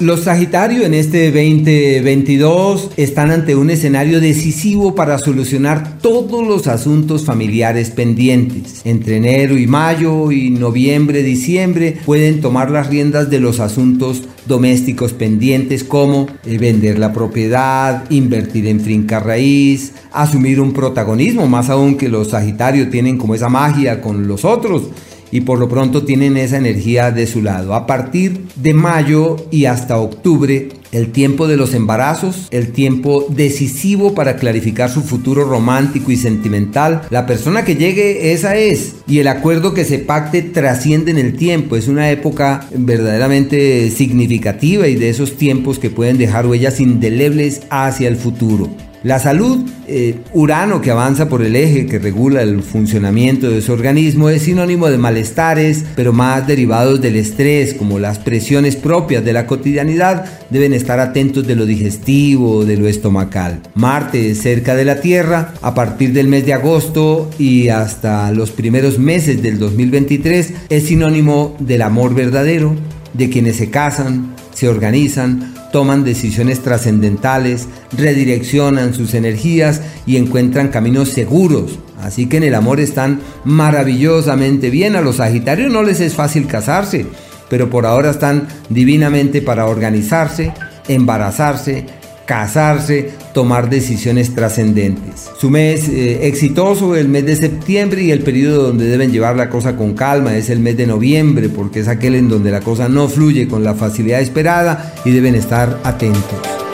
Los Sagitario en este 2022 están ante un escenario decisivo para solucionar todos los asuntos familiares pendientes. Entre enero y mayo y noviembre, diciembre pueden tomar las riendas de los asuntos domésticos pendientes como eh, vender la propiedad, invertir en finca raíz, asumir un protagonismo, más aún que los Sagitario tienen como esa magia con los otros y por lo pronto tienen esa energía de su lado. A partir de mayo y hasta octubre, el tiempo de los embarazos, el tiempo decisivo para clarificar su futuro romántico y sentimental. La persona que llegue, esa es. Y el acuerdo que se pacte trasciende en el tiempo. Es una época verdaderamente significativa y de esos tiempos que pueden dejar huellas indelebles hacia el futuro. La salud, eh, Urano que avanza por el eje que regula el funcionamiento de su organismo, es sinónimo de malestares, pero más derivados del estrés, como las presiones propias de la cotidianidad, deben estar atentos de lo digestivo, de lo estomacal. Marte cerca de la Tierra, a partir del mes de agosto y hasta los primeros meses del 2023, es sinónimo del amor verdadero, de quienes se casan, se organizan, toman decisiones trascendentales, redireccionan sus energías y encuentran caminos seguros. Así que en el amor están maravillosamente bien. A los Sagitarios no les es fácil casarse, pero por ahora están divinamente para organizarse, embarazarse, casarse, tomar decisiones trascendentes. Su mes eh, exitoso, el mes de septiembre y el periodo donde deben llevar la cosa con calma es el mes de noviembre, porque es aquel en donde la cosa no fluye con la facilidad esperada y deben estar atentos.